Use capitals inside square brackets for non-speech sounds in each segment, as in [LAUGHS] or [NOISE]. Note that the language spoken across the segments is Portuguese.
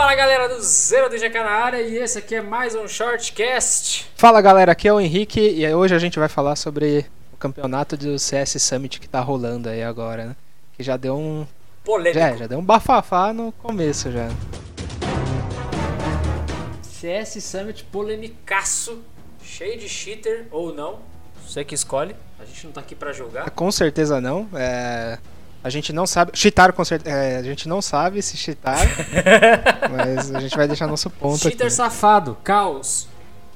Fala galera do Zero DGK na área e esse aqui é mais um Shortcast. Fala galera, aqui é o Henrique e hoje a gente vai falar sobre o campeonato do CS Summit que tá rolando aí agora, né? Que já deu um. Polêmico. Já, já deu um bafafá no começo já. CS Summit polemicaço, cheio de cheater ou não. Você que escolhe. A gente não tá aqui pra julgar. Com certeza não. É... A gente não sabe. Cheatar com certeza. É, a gente não sabe se cheatar. [LAUGHS] mas a gente vai deixar nosso ponto Cheater aqui. safado, Caos.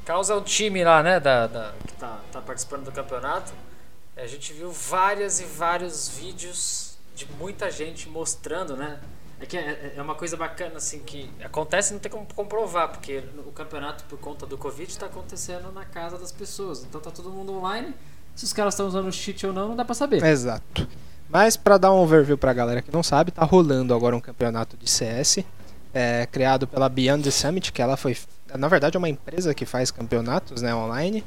Caos é o time lá, né? Da, da- que tá, tá participando do campeonato. A gente viu várias e vários vídeos de muita gente mostrando, né? É que é, é uma coisa bacana, assim, que acontece e não tem como comprovar, porque o campeonato, por conta do Covid, está acontecendo na casa das pessoas. Então tá todo mundo online. Se os caras estão usando cheat ou não, não dá pra saber. Exato. Mas pra dar um overview pra galera que não sabe, tá rolando agora um campeonato de CS, é, criado pela Beyond the Summit, que ela foi, na verdade, é uma empresa que faz campeonatos, né, online.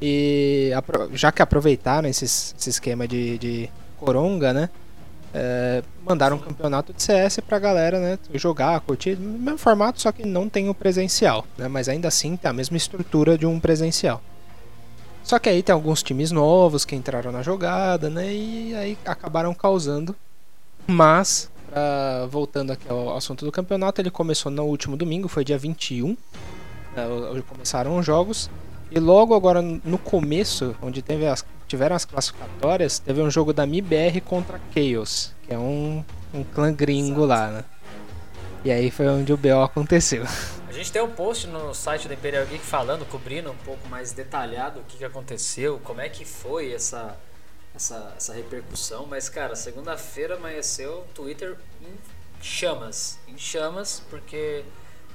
E já que aproveitaram esses- esse esquema de, de coronga, né, é, mandaram um campeonato de CS pra galera, né, jogar, curtir, no mesmo formato, só que não tem o presencial, né, mas ainda assim tem a mesma estrutura de um presencial. Só que aí tem alguns times novos que entraram na jogada, né? E aí acabaram causando. Mas, pra- voltando aqui ao assunto do campeonato, ele começou no último domingo, foi dia 21. né, Hoje começaram os jogos. E logo agora no começo, onde teve as- tiveram as classificatórias, teve um jogo da MIBR contra Chaos, que é um, um clã gringo lá, né? E aí foi onde o BO aconteceu. A gente tem um post no site da Imperial Geek falando, cobrindo um pouco mais detalhado o que, que aconteceu, como é que foi essa, essa, essa repercussão. Mas, cara, segunda-feira amanheceu Twitter em chamas. Em chamas, porque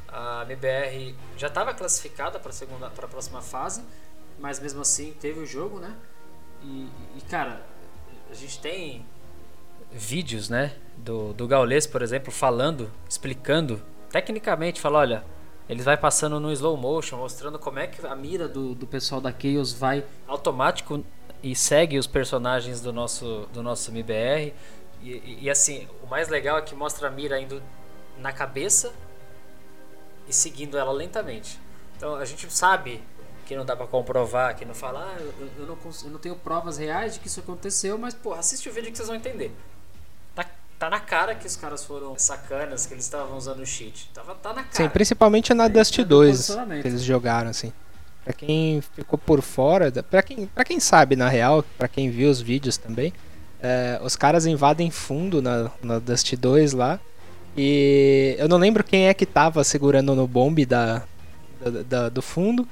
a MBR já estava classificada para a próxima fase, mas mesmo assim teve o jogo, né? E, e, cara, a gente tem vídeos, né, do, do Gaules, por exemplo, falando, explicando, tecnicamente, fala, olha, ele vai passando no slow motion, mostrando como é que a mira do, do pessoal da Chaos vai automático e segue os personagens do nosso, do nosso MBR. E, e- e, assim, o mais legal é que mostra a mira indo na cabeça e seguindo ela lentamente. Então a gente sabe que não dá pra comprovar, que não fala, ah, eu, eu- não, eu não tenho provas reais de que isso aconteceu, mas pô, assiste o vídeo que vocês vão entender. Tá, na cara que os caras foram sacanas, que eles estavam usando o cheat. Tava, tá na cara. Sim, principalmente na Aí Dust tá do 2 posicionamento. que eles jogaram assim. Pra quem ficou por fora, pra quem, pra quem sabe na real, pra quem viu os vídeos também, é, os caras invadem fundo na, na Dust 2 lá. E eu não lembro quem é que tava segurando no bombe da, da- da- do fundo.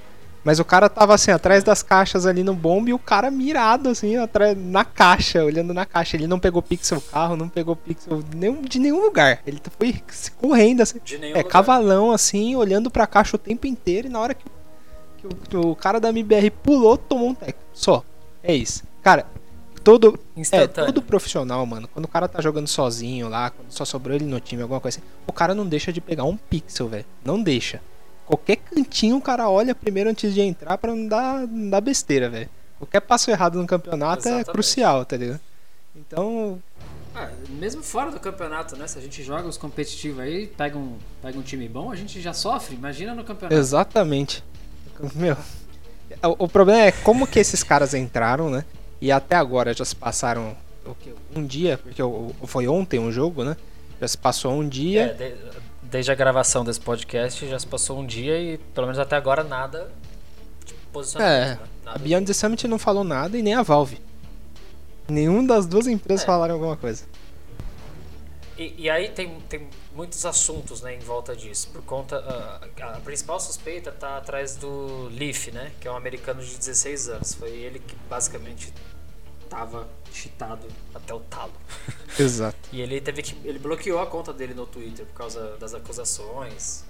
Mas o cara tava assim, atrás das caixas ali no bombe e o cara mirado assim, atrás, na caixa, olhando na caixa. Ele não pegou pixel carro, não pegou pixel nenhum, de nenhum lugar. Ele foi correndo assim. É, lugar. cavalão assim, olhando pra caixa o tempo inteiro e na hora que, que o, que o cara da MBR pulou, tomou um tec. Só. É isso. Cara, todo. É, todo profissional, mano. Quando o cara tá jogando sozinho lá, quando só sobrou ele no time, alguma coisa assim, o cara não deixa de pegar um pixel, velho. Não deixa. Qualquer cantinho o cara olha primeiro antes de entrar pra não dar, não dar besteira, velho. Qualquer passo errado no campeonato é Exatamente. crucial, tá ligado? Então, Ah, mesmo fora do campeonato, né? Se a gente joga os competitivos aí, pega um, pega um time bom, a gente já sofre. Imagina no campeonato. Exatamente. Meu, o, o problema é como que esses caras entraram, né? E até agora já se passaram um dia, porque foi ontem um jogo, né? Já se passou um É, dia. de- desde a gravação desse podcast já se passou um dia e pelo menos até agora nada de posicionamento. É, né? a Nada Beyond the Summit não falou nada e nem a Valve. Nenhum das duas empresas É. falaram alguma coisa. E, e aí tem, tem muitos assuntos né, em volta disso. Por conta. ah, a principal suspeita tá atrás do Leaf, né? Que é um americano de 16 anos. Foi ele que basicamente tava cheatado até o talo. [LAUGHS] Exato. E ele teve que. Ele bloqueou a conta dele no Twitter por causa das acusações.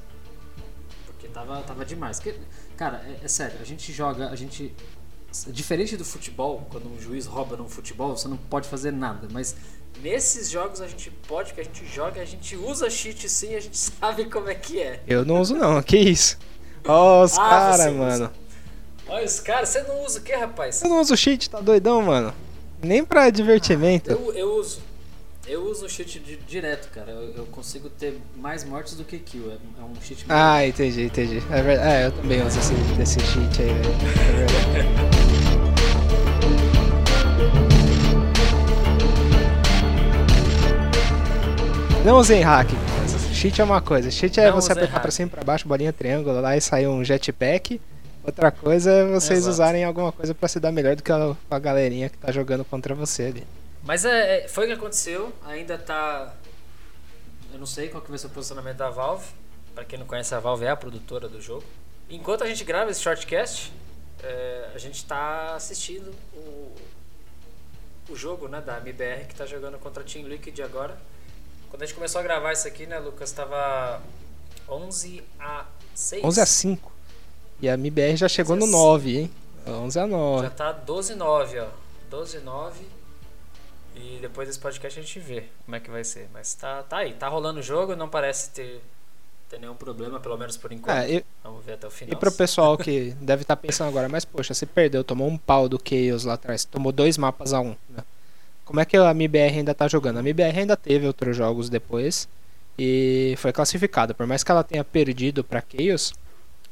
Porque tava, tava demais. Porque, cara, é, é sério, a gente joga, a gente. Diferente do futebol, quando um juiz rouba num futebol, você não pode fazer nada. Mas nesses jogos a gente pode, porque a gente joga, a gente usa cheat sim, a gente [LAUGHS] sabe como é que é. Eu não uso não, que isso? Ó, os Ah, caras, mano. usa. Olha os caras, você não usa o que, rapaz? Eu não uso cheat, tá doidão, mano? Nem pra divertimento. Eu, eu uso. Eu uso o cheat di- direto, cara. Eu, eu consigo ter mais mortes do que kill. É, é um cheat Ah, entendi, entendi. É, verdade. é eu também uso esse, desse cheat aí, velho. É verdade. Não usem hack. Cheat é uma coisa. Cheat é Não você apertar hack. pra cima, pra baixo, bolinha, triângulo lá e sair um jetpack. Outra coisa é vocês Exato. usarem alguma coisa pra se dar melhor do que a, a galerinha que tá jogando contra você ali. Mas é, é- foi o que aconteceu. Ainda tá. Eu não sei qual que vai ser o posicionamento da Valve. Pra quem não conhece, a Valve é a produtora do jogo. Enquanto a gente grava esse shortcast, é, a gente tá assistindo o, o jogo né, da MBR que tá jogando contra a Team Liquid agora. Quando a gente começou a gravar isso aqui, né, Lucas? Tava 11 a 6. 11 a 5. E a MBR já chegou 11 no a 9, hein? 11 a 9. Já tá 12 9, ó. 12 9. E depois desse podcast a gente vê como é que vai ser. Mas tá, tá aí, tá rolando o jogo, não parece ter, ter nenhum problema, pelo menos por enquanto. É, e, Vamos ver até o final. e pro pessoal que deve estar pensando agora, mas poxa, você perdeu, tomou um pau do Chaos lá atrás, tomou dois mapas a um, né? Como é que a MBR ainda tá jogando? A MBR ainda teve outros jogos depois e foi classificada. Por mais que ela tenha perdido pra Chaos,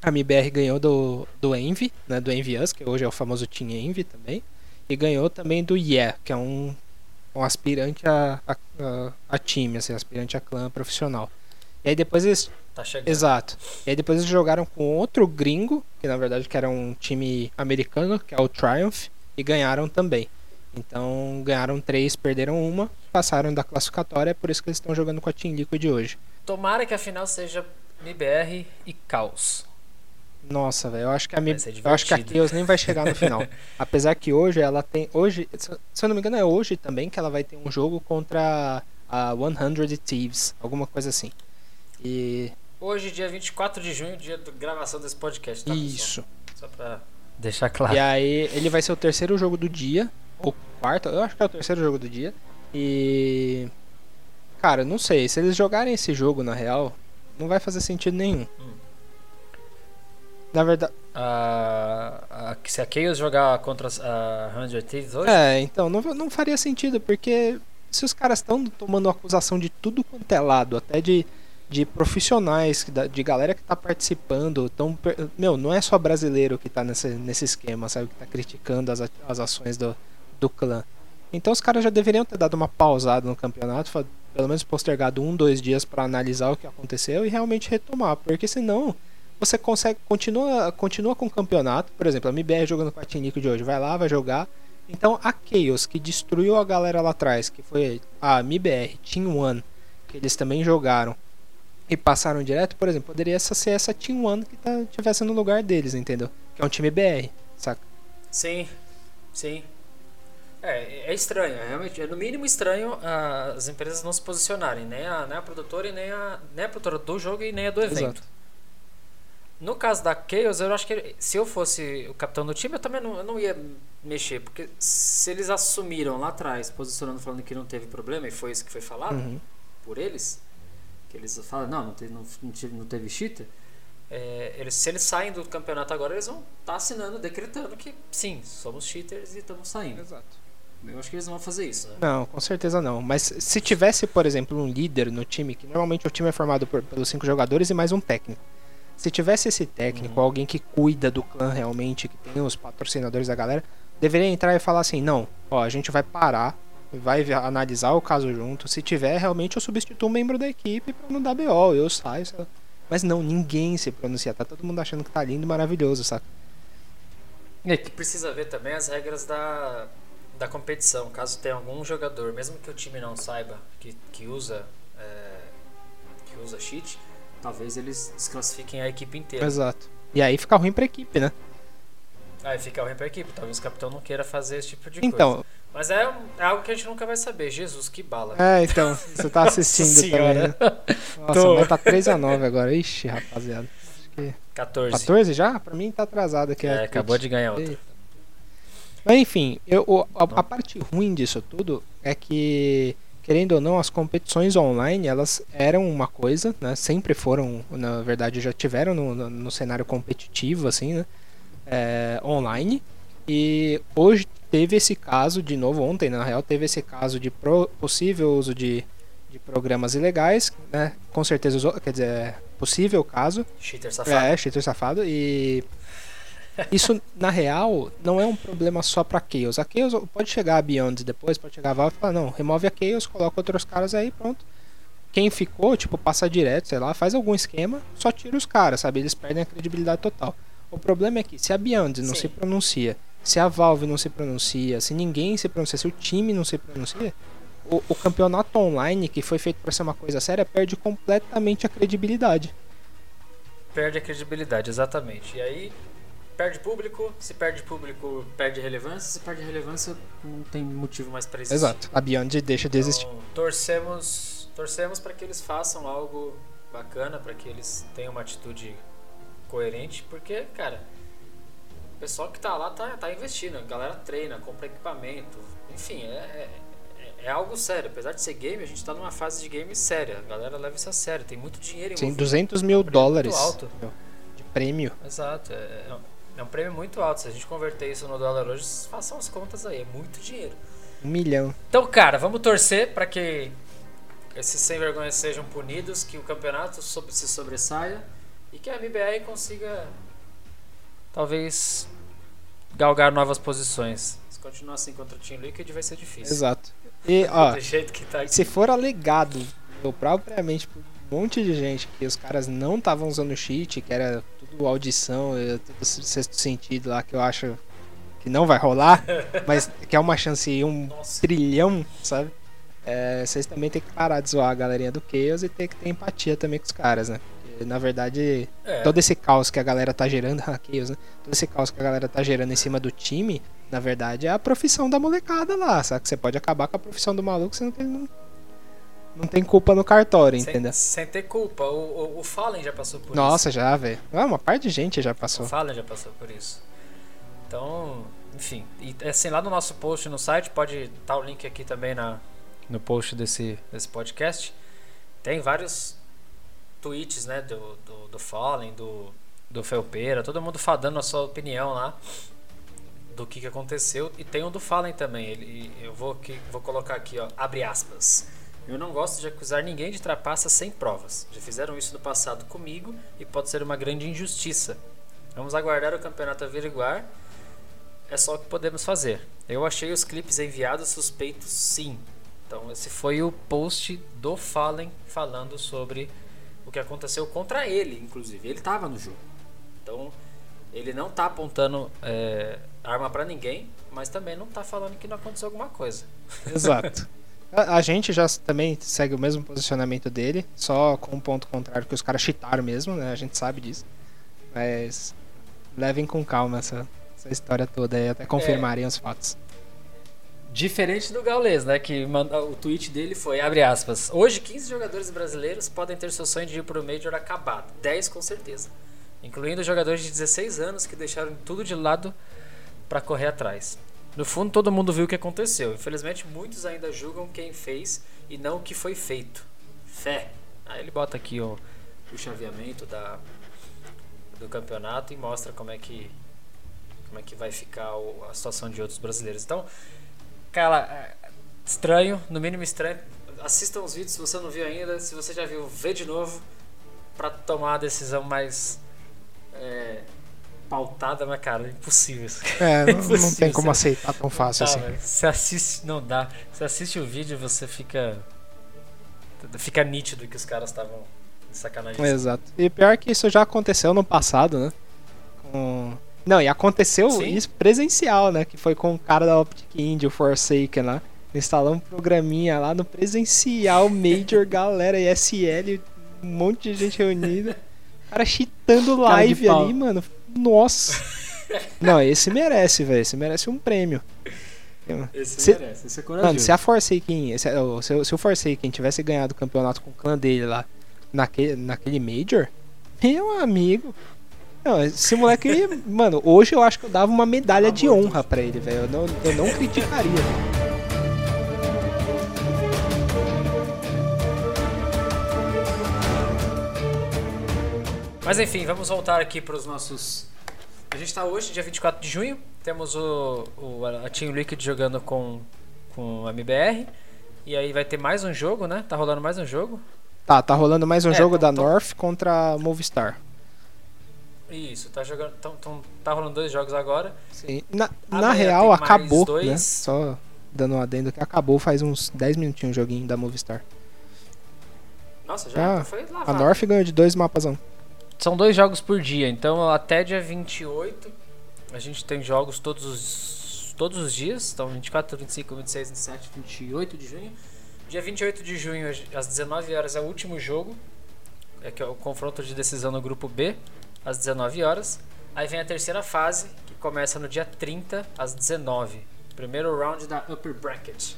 a MBR ganhou do, do Envy, né? Do Envy Us, que hoje é o famoso Team Envy também. E ganhou também do Yeah, que é um, um aspirante a, a, a, time, assim, aspirante a clã profissional. E aí depois eles Tá chegando. Exato. E aí depois eles jogaram com outro gringo, que na verdade que era um time americano, que é o Triumph, e ganharam também. Então ganharam três, perderam uma, passaram da classificatória, é por isso que eles estão jogando com a Team Liquid hoje. Tomara que a final seja MBR e Caos. Nossa, velho, eu acho que a Mi- eu acho que a. Chaos nem vai chegar no final. [LAUGHS] Apesar que hoje ela tem, hoje, se eu não me engano é hoje também que ela vai ter um jogo contra a 100 Thieves, alguma coisa assim. E Hoje, dia 24 de junho, dia da gravação desse podcast, tá, pessoal? isso. Só pra deixar claro. E aí ele vai ser o terceiro jogo do dia. Ou quarto, eu acho que é o terceiro jogo do dia. E. Cara, não sei. Se eles jogarem esse jogo na real, não vai fazer sentido nenhum. Hum. Na verdade. A, a, se a Chaos jogar contra a 100 Thieves hoje, É, então, não, não faria sentido, porque se os caras estão tomando acusação de tudo quanto é lado, até de, de profissionais, de galera que tá participando, tão, meu, não é só brasileiro que tá nesse, nesse esquema, sabe, que tá criticando as, as ações do, do clã. Então os caras já deveriam ter dado uma pausada no campeonato, pelo menos postergado um, dois dias pra analisar o que aconteceu e realmente retomar, porque senão você consegue continua continua com o campeonato, por exemplo, a MBR jogando com a Team Liquid hoje, vai lá, vai jogar. Então a Chaos que destruiu a galera lá atrás, que foi a MBR, Team One, que eles também jogaram e passaram direto, por exemplo, poderia essa ser essa Team One que tá, tivesse no lugar deles, entendeu? Que é um time BR, saca? Sim, sim. É, é estranho, é realmente, é no mínimo estranho ah, as empresas não se posicionarem, nem a, nem a produtora e nem a, nem a produtora do jogo e nem a do evento. Exato. No caso da Chaos, eu acho que se eu fosse o capitão do time, eu também não, eu não ia mexer, porque se eles assumiram lá atrás, posicionando, falando que não teve problema, e foi isso que foi falado Uhum. por eles, que eles falam, não, não teve, não, não teve cheater, é, eles, se eles saem do campeonato agora, eles vão estar assinando, decretando que sim, somos cheaters e estamos saindo. Exato. Eu acho que eles não vão fazer isso, né? Não, com certeza não. Mas se tivesse, por exemplo, um líder no time, que normalmente o time é formado por, pelos cinco jogadores e mais um técnico. Se tivesse esse técnico, Uhum. alguém que cuida do clã realmente, que tem os patrocinadores da galera, deveria entrar e falar assim: não, ó, a gente vai parar, vai analisar o caso junto. Se tiver, realmente eu substituo um membro da equipe pra não dar BO, eu saio. sei lá. Mas não, ninguém se pronuncia. Tá todo mundo achando que tá lindo e maravilhoso, saca? E que precisa ver também as regras da, da competição. Caso tenha algum jogador, mesmo que o time não saiba que, que usa é, que usa cheat, talvez eles desclassifiquem a equipe inteira. Exato. E aí fica ruim pra equipe, né? Aí fica ruim pra equipe. Talvez o capitão não queira fazer esse tipo de coisa. Então, Mas é, é algo que a gente nunca vai saber. Jesus, que bala. é, então, você tá assistindo também. Né? Nossa, [LAUGHS] Tô. mas tá 3x9 agora. Ixi, rapaziada. Acho que 14. 14 já? Pra mim tá atrasado aqui. É, acabou de ganhar outra. Mas enfim, eu, a, a parte ruim disso tudo é que, querendo ou não, as competições online, elas eram uma coisa, né? Sempre foram, na verdade, já tiveram no, no, no cenário competitivo, assim, né? É, online. E hoje teve esse caso, de novo, ontem na real, teve esse caso de pro, possível uso de, de programas ilegais, né? Com certeza quer dizer, é possível caso. Cheater safado. É, cheater safado. E isso, na real, não é um problema só pra Chaos. A Chaos pode chegar a Beyond depois, pode chegar a Valve e falar, não, remove a Chaos, coloca outros caras aí, pronto. Quem ficou, tipo, passa direto, sei lá, faz algum esquema, só tira os caras, sabe? Eles perdem a credibilidade total. O problema é que se a Beyond não Sim. se pronuncia, se a Valve não se pronuncia, se ninguém se pronuncia, se o time não se pronuncia, o, o campeonato online, que foi feito pra ser uma coisa séria, perde completamente a credibilidade. Perde a credibilidade, exatamente. E aí perde público, se perde público, perde relevância, se perde relevância, não tem motivo mais pra existir. Exato. A Beyond deixa de existir. Então, torcemos, torcemos para que eles façam algo bacana, para que eles tenham uma atitude coerente, porque, cara, o pessoal que tá lá tá, tá investindo, a galera treina, compra equipamento, enfim, é, é, é algo sério. Apesar de ser game, a gente tá numa fase de game séria, a galera leva isso a sério, tem muito dinheiro Sim, envolvido. 200 mil prêmio dólares Muito alto. de prêmio. Exato, é, é é um prêmio muito alto. Se a gente converter isso no dólar hoje, façam as contas aí, é muito dinheiro. Um milhão. Então, cara, vamos torcer para que esses sem vergonhas sejam punidos, que o campeonato se sobressaia e que a MBR consiga talvez galgar novas posições. Se continuar assim contra o Team Liquid vai ser difícil. Exato. E, [LAUGHS] ó, Do jeito que tá se for alegado eu, propriamente por monte de gente que os caras não estavam usando cheat, que era tudo audição, eh, tudo sexto sentido lá, que eu acho que não vai rolar, [LAUGHS] mas que é uma chance um Nossa. trilhão, sabe? É, vocês também tem que parar de zoar a galerinha do Chaos e ter que ter empatia também com os caras, né? Porque, na verdade, É, todo esse caos que a galera tá gerando, [LAUGHS] ah, Chaos, né? Todo esse caos que a galera tá gerando em cima do time, na verdade, é a profissão da molecada lá, sabe? Que você pode acabar com a profissão do maluco, sendo que ele não, não tem culpa no cartório, sem, entendeu? sem ter culpa. O, o, o Fallen já passou por Nossa, já, velho. Ah, uma parte de gente já isso. passou. O Fallen já passou por isso. Então, enfim. E assim, lá no nosso post no site, pode estar o link aqui também na, no post desse, desse podcast. Tem vários tweets, né, do, do, do Fallen, do, do Felpeira, todo mundo fa- dando a sua opinião lá do que, que aconteceu. E tem um do Fallen também. Ele, eu vou, aqui, vou colocar aqui, ó, abre aspas. Eu não gosto de acusar ninguém de trapaça sem provas. Já fizeram isso no passado comigo e pode ser uma grande injustiça. Vamos aguardar o campeonato averiguar. É só o que podemos fazer. Eu achei os clipes enviados suspeitos, sim. Então, esse foi o post do Fallen falando sobre o que aconteceu contra ele, inclusive. Ele estava no jogo. Então, ele não tá apontando é, arma pra ninguém, mas também não tá falando que não aconteceu alguma coisa. Exato. [LAUGHS] A, a gente já também segue o mesmo posicionamento dele, só com um ponto contrário que os caras cheataram mesmo, né? A gente sabe disso. Mas levem com calma essa, essa história toda aí, até confirmarem os fatos. Diferente do Gaules, né? Que manda, o tweet dele foi, abre aspas, hoje 15 jogadores brasileiros podem ter seu sonho de ir pro Major acabado. 10 com certeza. Incluindo jogadores de 16 anos que deixaram tudo de lado para correr atrás. No fundo, todo mundo viu o que aconteceu. Infelizmente, muitos ainda julgam quem fez e não o que foi feito. Fé. Aí ele bota aqui o, o chaveamento da, do campeonato e mostra como é que como é que vai ficar o- a situação de outros brasileiros. Então, cara, é, estranho, no mínimo estranho. Assistam os vídeos se você não viu ainda. Se você já viu, vê de novo para tomar a decisão mais é, pautada, mas cara, é impossível. isso. É, não, [LAUGHS] não Impossível, tem como você- aceitar tão fácil Tá, assim. velho. Você assiste, não dá. Você assiste o vídeo, você fica fica nítido que os caras estavam sacanagem. Exato. E pior que isso já aconteceu no passado, né? Com... Não, e aconteceu Sim. isso presencial, né? Que foi com o cara da Optic Indie, o Forsaken lá. Instalamos um programinha lá no presencial, Major, [LAUGHS] galera, ISL, um monte de gente reunida. O [LAUGHS] cara cheatando Cara live pau. ali, mano. Nossa. Não, esse merece, velho. Esse merece um prêmio. Esse Se- merece, esse é Mano, corajoso. se a Forsaken, se, o- se, o- se o Forsaken tivesse ganhado o campeonato com o clã dele lá naquele, naquele Major, meu amigo. Não, esse moleque, [LAUGHS] mano, hoje eu acho que eu dava uma medalha Tava de honra pra ele, velho. Eu não, eu não criticaria. Mas enfim, vamos voltar aqui para os nossos A gente tá hoje, dia 24 de junho. Temos o, o a Team Liquid jogando com, com o MBR. E aí vai ter mais um jogo, né? Tá rolando mais um jogo. Tá, tá rolando mais um É, jogo então- da então- North contra a Movistar. Isso, tá jogando. Tão, tão- tá rolando dois jogos agora. Sim. Na, na real, acabou, dois. né? Só dando um adendo que acabou faz uns 10 minutinhos o joguinho da Movistar. Nossa, já Ah, foi A lavado. North ganhou de dois mapas. um. São dois jogos por dia, então até dia 28 a gente tem jogos todos os, todos os dias. Então 24, 25, 26, 27, 28 de junho. Dia 28 de junho, às 19 horas, é o último jogo. É que é o confronto de decisão no grupo B, às 19 horas. Aí vem a terceira fase, que começa no dia 30, às 19. Primeiro round da Upper Bracket.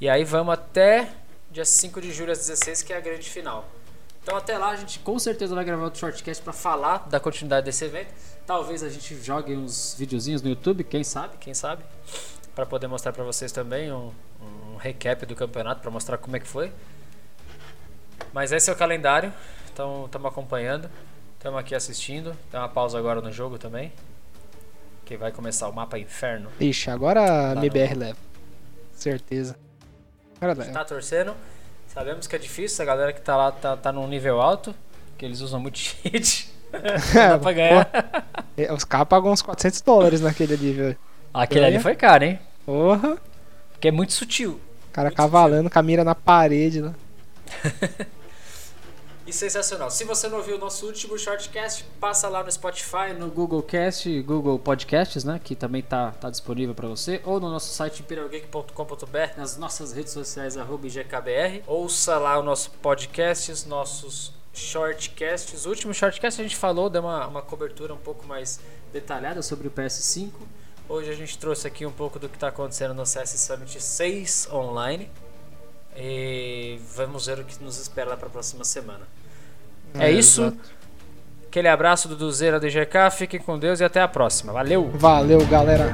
E aí vamos até dia 5 de julho às 16, que é a grande final. Então até lá a gente com certeza vai gravar outro shortcast para falar da continuidade desse evento. Talvez a gente jogue uns videozinhos no YouTube, quem sabe, quem sabe, para poder mostrar para vocês também um, um recap do campeonato para mostrar como é que foi. Mas esse é o calendário, então estamos acompanhando, estamos aqui assistindo. Tem uma pausa agora no jogo também, que vai começar o mapa Inferno. Ixi, agora a MBR no- leva. Certeza. Agora leva. Tá torcendo. Sabemos que é difícil, a galera que tá lá tá, tá num nível alto, que eles usam muito [LAUGHS] cheat. Não dá pra ganhar. [LAUGHS] É, Os caras pagam uns 400 dólares naquele nível. Aquele ali foi caro, hein? Porra. Porque é muito sutil. O cara Muito cavalando com a mira na parede lá. [LAUGHS] E sensacional. Se você não viu o nosso último shortcast, passa lá no Spotify, no Google Cast, Google Podcasts, né? Que também tá, tá disponível para você. Ou no nosso site imperialgeek.com.br, nas nossas redes sociais, IGKBR. Ouça lá o nosso podcast, nossos shortcasts. O último shortcast a gente falou, deu uma, uma cobertura um pouco mais detalhada sobre o PS5. Hoje a gente trouxe aqui um pouco do que está acontecendo no CS Summit 6 online. E vamos ver o que nos espera lá para a próxima semana. É, isso. exato. Aquele abraço do Duzeira DGK. Fiquem com Deus e até a próxima. Valeu! Valeu, galera.